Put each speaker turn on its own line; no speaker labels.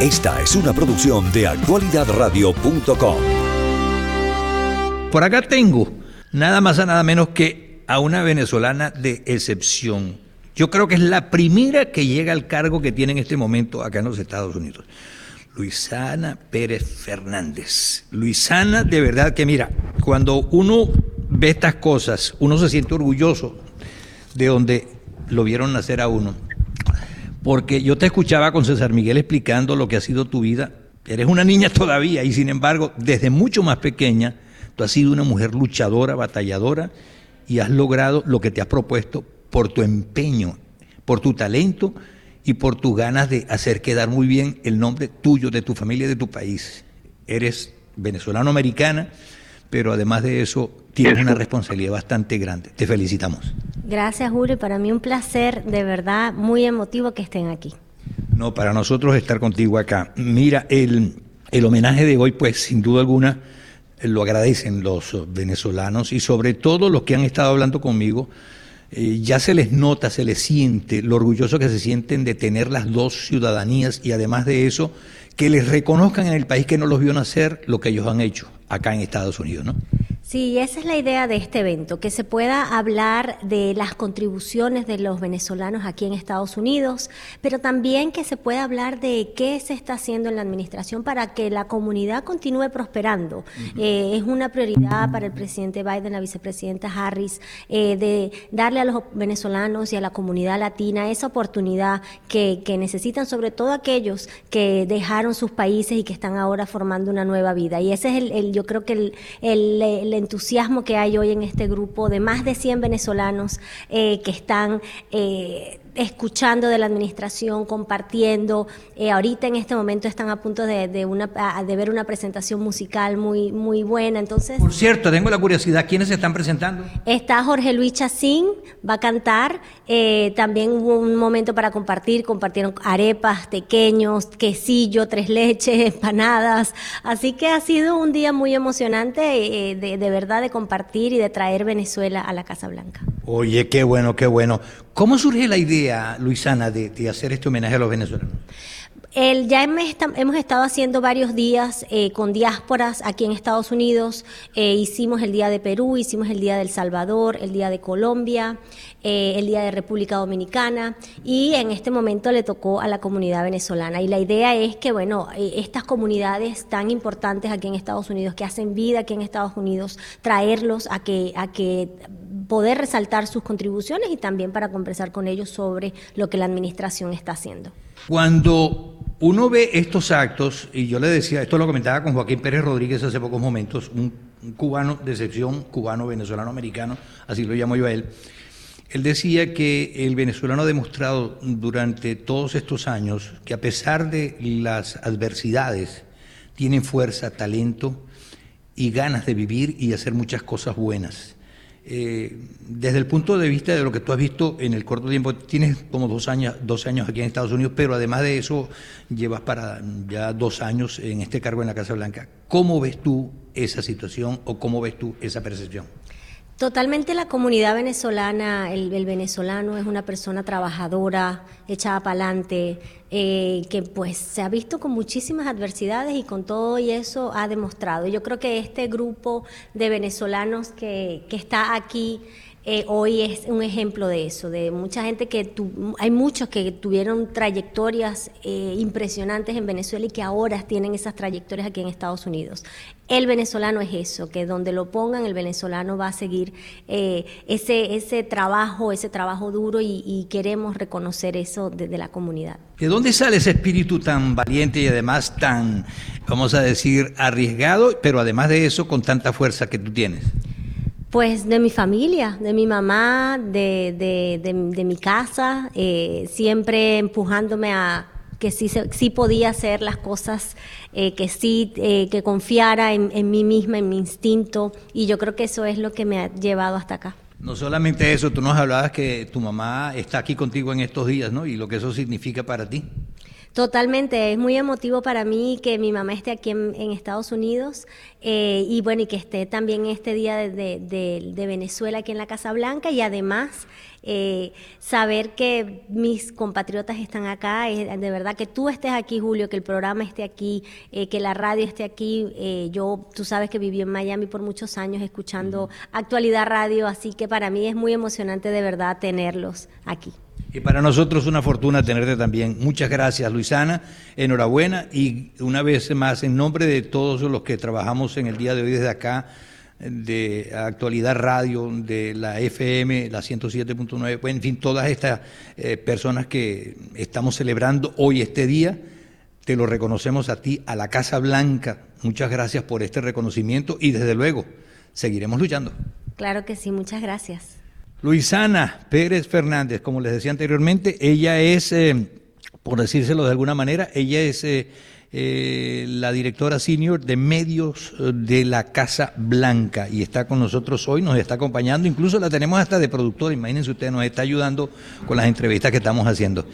Esta es una producción de actualidadradio.com.
Por acá tengo nada más a nada menos que a una venezolana de excepción. Yo creo que es la primera que llega al cargo que tiene en este momento acá en los Estados Unidos. Luisana Pérez Fernández. Luisana, de verdad que mira, cuando uno ve estas cosas, uno se siente orgulloso de donde lo vieron nacer a uno. Porque yo te escuchaba con César Miguel explicando lo que ha sido tu vida. Eres una niña todavía y sin embargo, desde mucho más pequeña, tú has sido una mujer luchadora, batalladora y has logrado lo que te has propuesto por tu empeño, por tu talento y por tus ganas de hacer quedar muy bien el nombre tuyo, de tu familia, de tu país. Eres venezolano-americana, pero además de eso tienes una responsabilidad bastante grande. Te felicitamos.
Gracias, Julio. Para mí un placer, de verdad, muy emotivo que estén aquí.
No, para nosotros estar contigo acá. Mira, el, el homenaje de hoy, pues sin duda alguna, lo agradecen los venezolanos y sobre todo los que han estado hablando conmigo eh, ya se les nota, se les siente lo orgulloso que se sienten de tener las dos ciudadanías y además de eso, que les reconozcan en el país que no los vio nacer lo que ellos han hecho acá en Estados Unidos, ¿no?
Sí, esa es la idea de este evento, que se pueda hablar de las contribuciones de los venezolanos aquí en Estados Unidos, pero también que se pueda hablar de qué se está haciendo en la administración para que la comunidad continúe prosperando. Eh, es una prioridad para el presidente Biden, la vicepresidenta Harris, eh, de darle a los venezolanos y a la comunidad latina esa oportunidad que, necesitan, sobre todo aquellos que dejaron sus países y que están ahora formando una nueva vida. Y ese es el, yo creo que el, el entusiasmo que hay hoy en este grupo de más de 100 venezolanos eh, que están eh, escuchando de la administración, compartiendo. Eh, ahorita en este momento están a punto de, una, de ver una presentación musical muy, muy buena. Entonces,
Por cierto, tengo la curiosidad, ¿quiénes se están presentando?
Está Jorge Luis Chacín, va a cantar. Eh, también hubo un momento para compartir, compartieron arepas, pequeños, quesillo, tres leches, empanadas. Así que ha sido un día muy emocionante eh, de, de verdad de compartir y de traer Venezuela a la Casa Blanca.
Oye, qué bueno, qué bueno. ¿Cómo surge la idea, Luisana, de, hacer este homenaje a los venezolanos?
Ya hemos estado haciendo varios días eh, con diásporas aquí en Estados Unidos. Eh, hicimos el Día de Perú, hicimos el Día del Salvador, el Día de Colombia, eh, el Día de República Dominicana y en este momento le tocó a la comunidad venezolana. Y la idea es que, bueno, estas comunidades tan importantes aquí en Estados Unidos, que hacen vida aquí en Estados Unidos, traerlos a que, a que poder resaltar sus contribuciones y también para conversar con ellos sobre lo que la administración está haciendo.
Cuando uno ve estos actos, y yo le decía, esto lo comentaba con Joaquín Pérez Rodríguez hace pocos momentos, un, cubano de excepción, cubano, venezolano, americano, así lo llamo yo a él, él decía que el venezolano ha demostrado durante todos estos años que a pesar de las adversidades, tiene fuerza, talento y ganas de vivir y hacer muchas cosas buenas. Eh, desde el punto de vista de lo que tú has visto en el corto tiempo, tienes como dos años, dos años aquí en Estados Unidos, pero además de eso llevas para ya dos años en este cargo en la Casa Blanca. ¿Cómo ves tú esa situación o cómo ves tú esa percepción?
Totalmente la comunidad venezolana, el, venezolano es una persona trabajadora, echada para adelante, eh, que pues se ha visto con muchísimas adversidades y con todo y eso ha demostrado. Yo creo que este grupo de venezolanos que, que está aquí eh, hoy es un ejemplo de eso, de mucha gente que hay muchos que tuvieron trayectorias eh, impresionantes en Venezuela y que ahora tienen esas trayectorias aquí en Estados Unidos. El venezolano es eso, que donde lo pongan el venezolano va a seguir eh, ese, ese trabajo, ese trabajo duro y, queremos reconocer eso desde la comunidad.
¿De dónde sale ese espíritu tan valiente y además tan, vamos a decir, arriesgado, pero además de eso con tanta fuerza que tú tienes?
Pues de mi familia, de mi mamá, de, de, mi casa, eh, siempre empujándome a que sí, sí podía hacer las cosas, eh, que sí, eh, que confiara en, en mí misma, en mi instinto, y yo creo que eso es lo que me ha llevado hasta acá.
No solamente eso, tú nos hablabas que tu mamá está aquí contigo en estos días, ¿no? Y lo que eso significa para ti.
Totalmente, es muy emotivo para mí que mi mamá esté aquí en, Estados Unidos eh, y bueno, y que esté también este día de, Venezuela aquí en la Casa Blanca y además eh, saber que mis compatriotas están acá, de verdad que tú estés aquí, Julio, que el programa esté aquí, eh, que la radio esté aquí. Eh, yo, tú sabes que viví en Miami por muchos años escuchando actualidad radio, así que para mí es muy emocionante de verdad tenerlos aquí.
Y para nosotros una fortuna tenerte también. Muchas gracias, Luisana. Enhorabuena. Y una vez más, en nombre de todos los que trabajamos en el día de hoy desde acá, de Actualidad Radio, de la FM, la 107.9, en fin, todas estas eh, personas que estamos celebrando hoy este día, te lo reconocemos a ti, a la Casa Blanca. Muchas gracias por este reconocimiento y desde luego seguiremos luchando.
Claro que sí, muchas gracias.
Luisana Pérez Fernández, como les decía anteriormente, ella es, eh, por decírselo de alguna manera, ella es... Eh, eh, la directora senior de medios eh, de la Casa Blanca y está con nosotros hoy, nos está acompañando, incluso la tenemos hasta de productora, imagínense ustedes, nos está ayudando con las entrevistas que estamos haciendo.